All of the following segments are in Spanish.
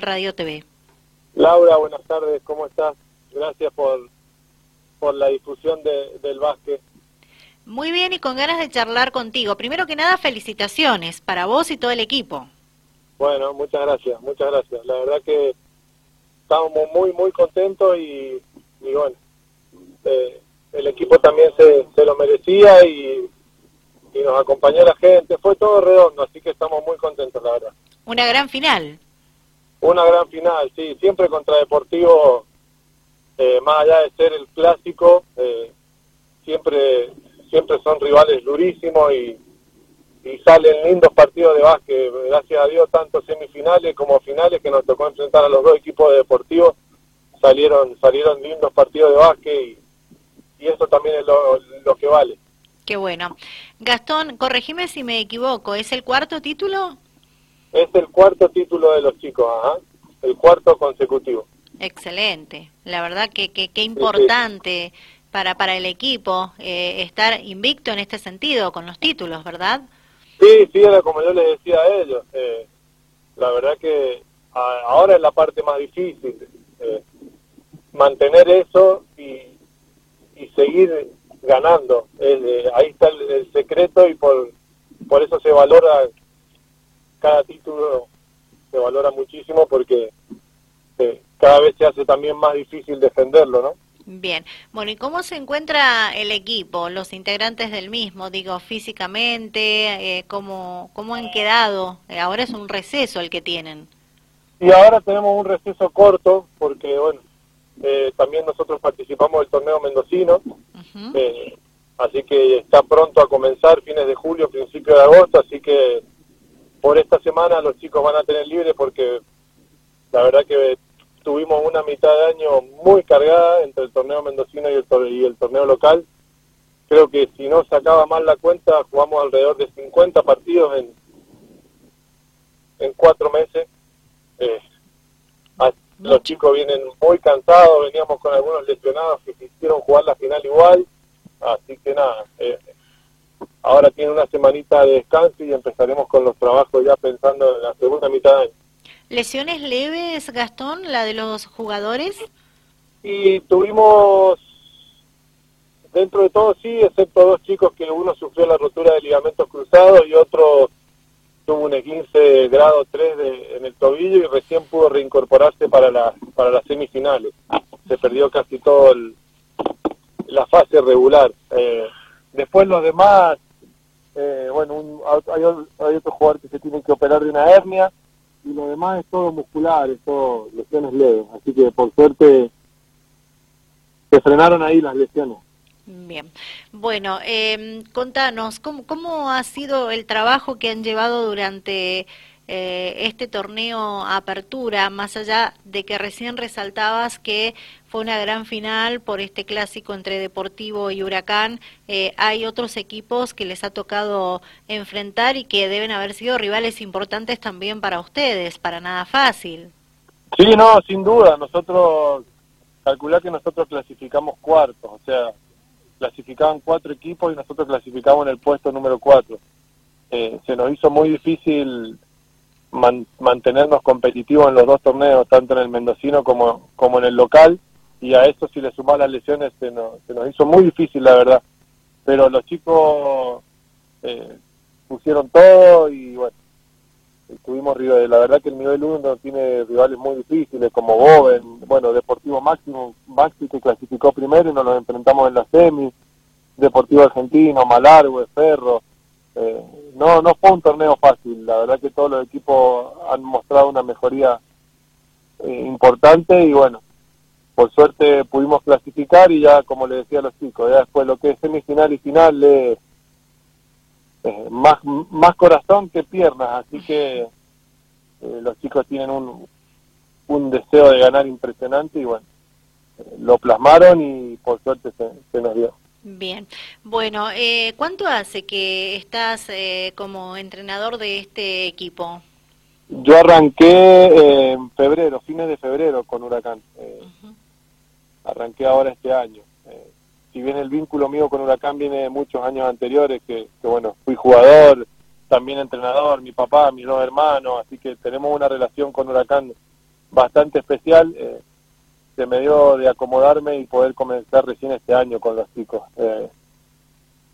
Radio TV. Laura, buenas tardes, ¿cómo estás? Gracias por, por la difusión del básquet. Muy bien y con ganas de charlar contigo. Primero que nada, felicitaciones para vos y todo el equipo. Bueno, muchas gracias, muchas gracias. La verdad que estamos muy, muy contentos y, bueno, eh, el equipo también se, se lo merecía y, y nos acompañó la gente. Fue todo redondo, así que estamos muy contentos, la verdad. Una gran final. Una gran final, sí, siempre contra Deportivo, eh, más allá de ser el clásico, eh, siempre siempre son rivales durísimos y, y salen lindos partidos de básquet, gracias a Dios, tanto semifinales como finales que nos tocó enfrentar a los dos equipos de Deportivo, salieron salieron lindos partidos de básquet y, y eso también es lo, lo que vale. Qué bueno. Gastón, corregime si me equivoco, ¿es el cuarto título? Es el cuarto título de los chicos, ajá, el cuarto consecutivo. Excelente, la verdad que qué importante para para el equipo eh, estar invicto en este sentido con los títulos, ¿verdad? Sí, sí, era como yo les decía a ellos. Eh, la verdad que ahora es la parte más difícil, eh, mantener eso y, y seguir ganando. ahí está el, el, secreto y por, por eso se valora cada título se valora muchísimo porque eh, cada vez se hace también más difícil defenderlo, ¿no? Bien, bueno, ¿y cómo se encuentra el equipo, los integrantes del mismo? Digo, físicamente, eh, ¿cómo, ¿cómo han quedado? Eh, ahora es un receso el que tienen. Y ahora tenemos un receso corto, porque, bueno, eh, también nosotros participamos del torneo mendocino, eh, así que está pronto a comenzar, fines de julio, principio de agosto, así que por esta semana los chicos van a tener libre porque la verdad que tuvimos una mitad de año muy cargada entre el torneo mendocino y el, y el torneo local. Creo que si no sacaba mal la cuenta, jugamos alrededor de 50 partidos en, en cuatro meses. Eh, los chicos vienen muy cansados, veníamos con algunos lesionados que quisieron jugar la final igual, así que nada, eh, ahora tiene una semanita de descanso y empezaremos con los trabajos ya pensando en la segunda mitad de año. ¿Lesiones leves, Gastón, la de los jugadores? Y tuvimos, dentro de todo sí, excepto dos chicos que uno sufrió la rotura de ligamentos cruzados y otro tuvo un 15 grado 3 de, en el tobillo y recién pudo reincorporarse para, la, para las semifinales. Se perdió casi todo el, la fase regular. Eh, después los demás eh, bueno, un, hay, hay otro jugador que se tiene que operar de una hernia y lo demás es todo muscular, es todo lesiones leves, así que por suerte se frenaron ahí las lesiones. Bien, bueno, eh, contanos, ¿cómo, ¿cómo ha sido el trabajo que han llevado durante eh, este torneo Apertura, más allá de que recién resaltabas que fue una gran final por este clásico entre Deportivo y Huracán, eh, hay otros equipos que les ha tocado enfrentar y que deben haber sido rivales importantes también para ustedes, para nada fácil. Sí, no, sin duda, nosotros, calcular que nosotros clasificamos cuartos, o sea, clasificaban cuatro equipos y nosotros clasificamos en el puesto número cuatro. Eh, se nos hizo muy difícil mantenernos competitivos en los dos torneos, tanto en el mendocino como, como en el local, y a eso si le sumas las lesiones se nos, se nos hizo muy difícil, la verdad. Pero los chicos eh, pusieron todo y bueno, estuvimos rivales. La verdad que el nivel 1 tiene rivales muy difíciles como Boven, bueno, Deportivo Máximo, Maxi que clasificó primero y nos los enfrentamos en la semi, Deportivo Argentino, Malargue, Ferro, eh, no, no fue un torneo fácil, la verdad que todos los equipos han mostrado una mejoría eh, importante y bueno, por suerte pudimos clasificar y ya como le decía a los chicos, ya después lo que es semifinal y final es eh, más, más corazón que piernas, así que los chicos tienen un, un deseo de ganar impresionante y bueno, lo plasmaron y por suerte se nos dio. Bien, bueno, eh, ¿cuánto hace que estás eh, como entrenador de este equipo? Yo arranqué en febrero, fines de febrero con Huracán. Eh, arranqué ahora este año. Eh, si bien el vínculo mío con Huracán viene de muchos años anteriores, que, que, bueno, fui jugador, también entrenador, mi papá, mis dos hermanos, así que tenemos una relación con Huracán bastante especial. Se me dio de acomodarme y poder comenzar recién este año con los chicos. Eh,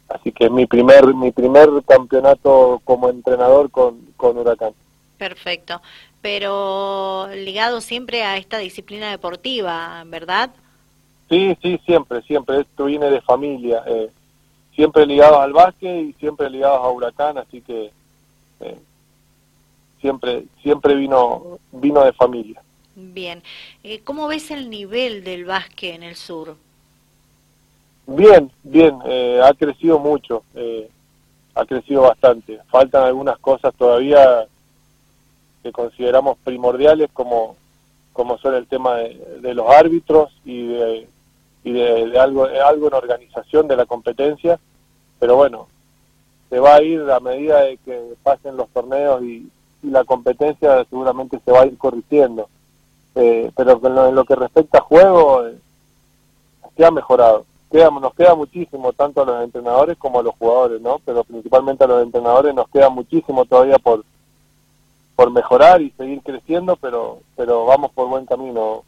así que mi primer mi primer campeonato como entrenador con, con Huracán. Perfecto, pero ligado siempre a esta disciplina deportiva, ¿verdad? Sí, sí, siempre, siempre. Esto viene de familia. Eh, siempre ligados al básquet y siempre ligados a Huracán, así que eh, siempre siempre vino vino de familia. Bien. Eh, ¿Cómo ves el nivel del básquet en el sur? Bien, bien. Eh, ha crecido mucho. Eh, ha crecido bastante. Faltan algunas cosas todavía que consideramos primordiales como, como son el tema de, los árbitros y de, y de, algo, algo en organización de la competencia. Pero bueno, se va a ir a medida de que pasen los torneos y, y la competencia seguramente se va a ir corrigiendo. Eh, pero en lo, que respecta a juego, eh, ha mejorado. Queda, nos queda muchísimo, tanto a los entrenadores como a los jugadores, ¿no? Pero principalmente a los entrenadores nos queda muchísimo todavía por por mejorar y seguir creciendo, pero pero vamos por buen camino.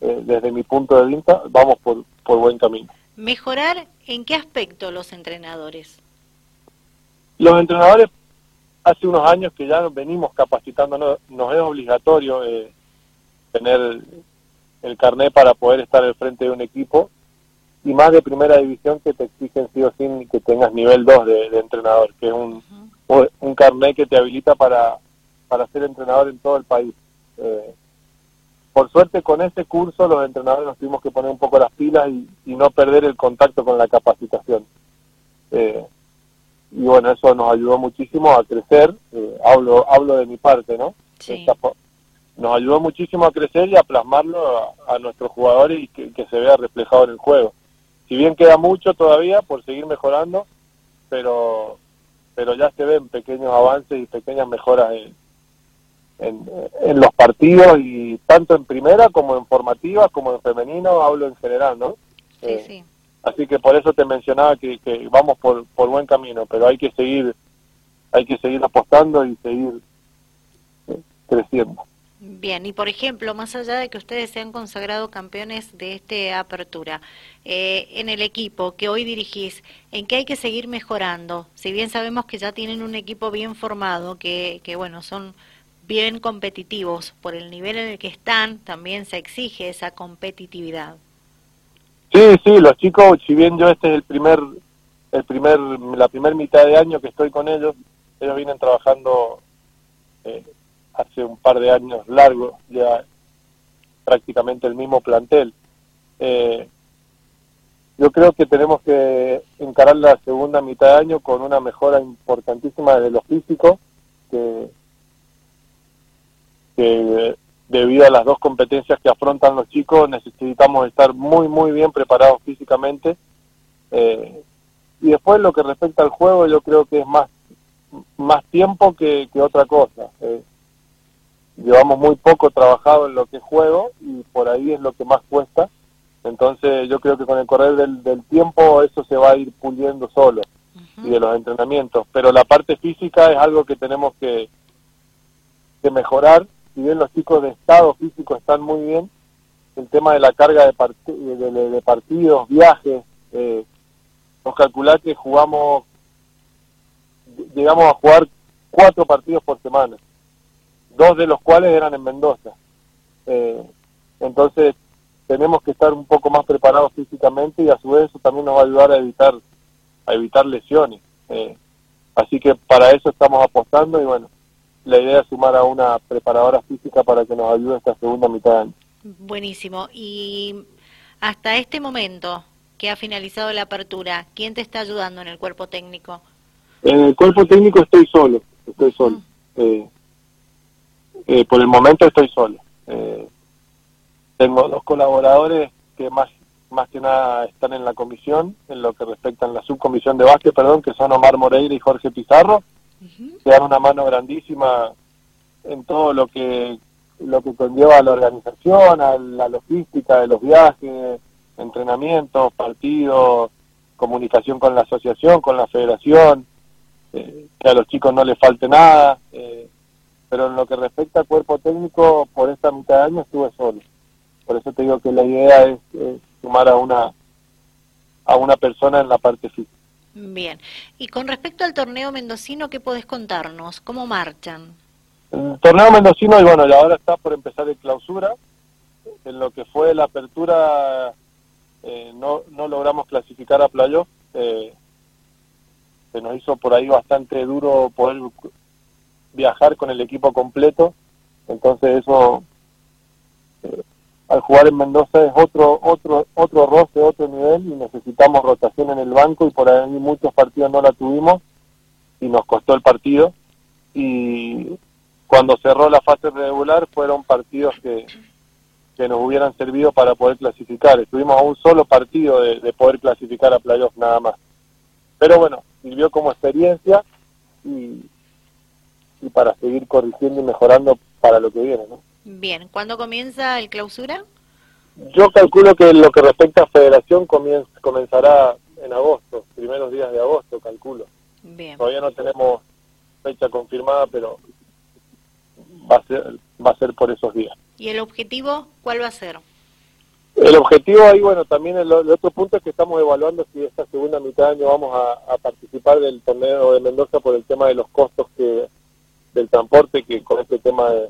Eh, desde mi punto de vista, vamos por, por buen camino. ¿Mejorar en qué aspecto los entrenadores? Los entrenadores, hace unos años que ya venimos capacitándonos, nos es obligatorio eh, tener el carnet para poder estar al frente de un equipo y más de primera división que te exigen sí o sí que tengas nivel 2 de, entrenador, que es un, un carnet que te habilita para, para ser entrenador en todo el país. Eh, por suerte con este curso los entrenadores nos tuvimos que poner un poco las pilas y, no perder el contacto con la capacitación. Eh, y bueno, eso nos ayudó muchísimo a crecer. Eh, hablo hablo de mi parte, ¿no? Sí nos ayudó muchísimo a crecer y a plasmarlo a, nuestros jugadores y que, se vea reflejado en el juego. Si bien queda mucho todavía por seguir mejorando, pero pero ya se ven pequeños avances y pequeñas mejoras en, en, los partidos y tanto en primera como en formativa como en femenino hablo en general, ¿no? Sí, eh, sí. Así que por eso te mencionaba que, que vamos por, por buen camino, pero hay que seguir hay que seguir apostando y seguir eh, creciendo. Bien, y por ejemplo, más allá de que ustedes se han consagrado campeones de esta apertura, eh, en el equipo que hoy dirigís, ¿en qué hay que seguir mejorando? Si bien sabemos que ya tienen un equipo bien formado, que, que bueno, son bien competitivos, por el nivel en el que están, también se exige esa competitividad. Sí, sí, los chicos, si bien yo este es el primer, el primer, la primera mitad de año que estoy con ellos, ellos vienen trabajando eh, hace un par de años largos, ya prácticamente el mismo plantel. Eh, yo creo que tenemos que encarar la segunda mitad de año con una mejora importantísima de lo físico, que, debido a las dos competencias que afrontan los chicos necesitamos estar muy, muy bien preparados físicamente. Eh, y después lo que respecta al juego, yo creo que es más más tiempo que, que otra cosa. Eh, llevamos muy poco trabajado en lo que juego y por ahí es lo que más cuesta. Entonces yo creo que con el correr del, tiempo eso se va a ir puliendo solo y de los entrenamientos. Pero la parte física es algo que tenemos que, que mejorar. Si bien los chicos de estado físico están muy bien, el tema de la carga de, de, partidos, viajes, eh, nos calcular que jugamos, llegamos a jugar cuatro partidos por semana dos de los cuales eran en Mendoza. Eh, entonces tenemos que estar un poco más preparados físicamente y a su vez eso también nos va a ayudar a evitar a evitar lesiones. Eh, así que para eso estamos apostando y bueno, la idea es sumar a una preparadora física para que nos ayude esta segunda mitad de año. Buenísimo. Y hasta este momento que ha finalizado la apertura, ¿quién te está ayudando en el cuerpo técnico? En el cuerpo técnico estoy solo, estoy solo. Eh, eh, por el momento estoy solo. Eh, tengo dos colaboradores que más más que nada están en la comisión, en lo que respecta a la subcomisión de básquet, perdón, que son Omar Moreira y Jorge Pizarro, que dan una mano grandísima en todo lo que lo que conlleva a la organización, a la logística de los viajes, entrenamientos, partidos, comunicación con la asociación, con la federación, eh, que a los chicos no les falte nada. Eh, pero en lo que respecta al cuerpo técnico, por esta mitad de año estuve solo. Por eso te digo que la idea es, sumar a una a una persona en la parte física. Bien. Y con respecto al torneo mendocino, ¿qué podés contarnos? ¿Cómo marchan? El torneo mendocino, y bueno, ahora está por empezar el clausura. En lo que fue la apertura, eh, no, no logramos clasificar a playoff. Eh, se nos hizo por ahí bastante duro poder viajar con el equipo completo. Entonces eso, eh, al jugar en Mendoza es otro otro otro roce, otro nivel y necesitamos rotación en el banco y por ahí muchos partidos no la tuvimos y nos costó el partido. Y cuando cerró la fase regular fueron partidos que, que nos hubieran servido para poder clasificar. Estuvimos a un solo partido de, de poder clasificar a playoff nada más. Pero bueno, sirvió como experiencia y, y para seguir corrigiendo y mejorando para lo que viene. ¿no? Bien, ¿cuándo comienza el clausura? Yo calculo que lo que respecta a federación comienza, comenzará en agosto, primeros días de agosto, calculo. Bien. Todavía no tenemos fecha confirmada, pero va a ser, va a ser por esos días. ¿Y el objetivo cuál va a ser? El objetivo ahí, bueno, también el, otro punto es que estamos evaluando si esta segunda mitad de año vamos a, participar del torneo de Mendoza por el tema de los costos que del transporte, que con este tema de,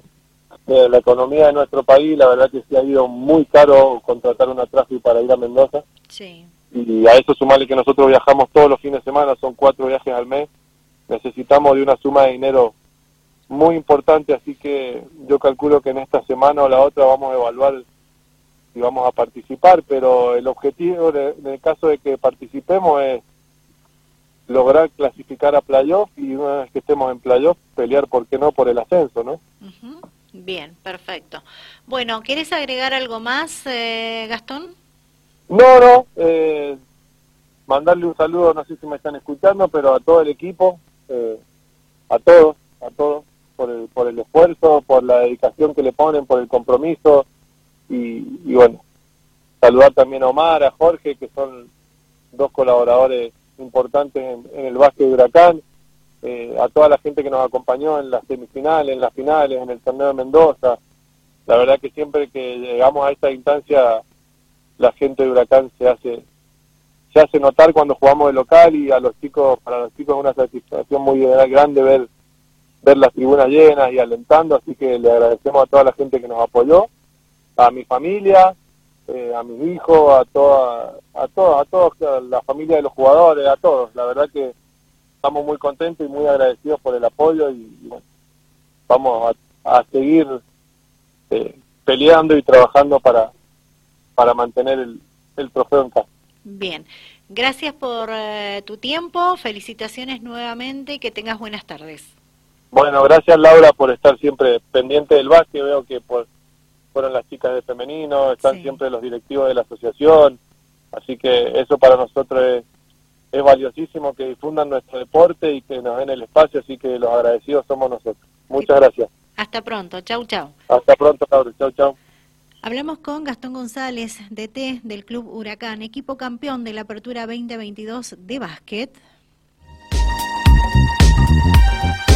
la economía de nuestro país, la verdad que sí ha ido muy caro contratar una tráfico para ir a Mendoza. Sí. Y a eso sumarle que nosotros viajamos todos los fines de semana, son cuatro viajes al mes, necesitamos de una suma de dinero muy importante, así que yo calculo que en esta semana o la otra vamos a evaluar si vamos a participar, pero el objetivo en el caso de que participemos es lograr clasificar a playoff y una vez que estemos en playoff pelear, ¿por qué no?, por el ascenso, ¿no? Bien, perfecto. Bueno, ¿quieres agregar algo más, eh, Gastón? No, no, eh, mandarle un saludo, no sé si me están escuchando, pero a todo el equipo, eh, a todos, a todos, por el, por el esfuerzo, por la dedicación que le ponen, por el compromiso, y, bueno, saludar también a Omar, a Jorge, que son dos colaboradores importantes en, el básquet de Huracán, eh, a toda la gente que nos acompañó en las semifinales, en las finales, en el torneo de Mendoza. La verdad que siempre que llegamos a esta instancia, la gente de Huracán se hace se hace notar cuando jugamos de local y a los chicos, para los chicos es una satisfacción muy grande ver ver las tribunas llenas y alentando, así que le agradecemos a toda la gente que nos apoyó a mi familia, eh, a mis hijos, a toda, a todos, a todos, a la familia de los jugadores, a todos. La verdad que estamos muy contentos y muy agradecidos por el apoyo y, bueno, vamos a, seguir eh, peleando y trabajando para, para mantener el, el trofeo en casa. Bien, gracias por eh, tu tiempo, felicitaciones nuevamente y que tengas buenas tardes. Bueno, gracias Laura por estar siempre pendiente del básquet, veo que por fueron las chicas de femenino, están siempre los directivos de la asociación, así que eso para nosotros es, es valiosísimo que difundan nuestro deporte y que nos den el espacio, así que los agradecidos somos nosotros. Muchas gracias. Hasta pronto, chau chau. Hasta pronto, Laura, chau chau. Hablamos con Gastón González, DT del Club Huracán, equipo campeón de la Apertura 2022 de básquet.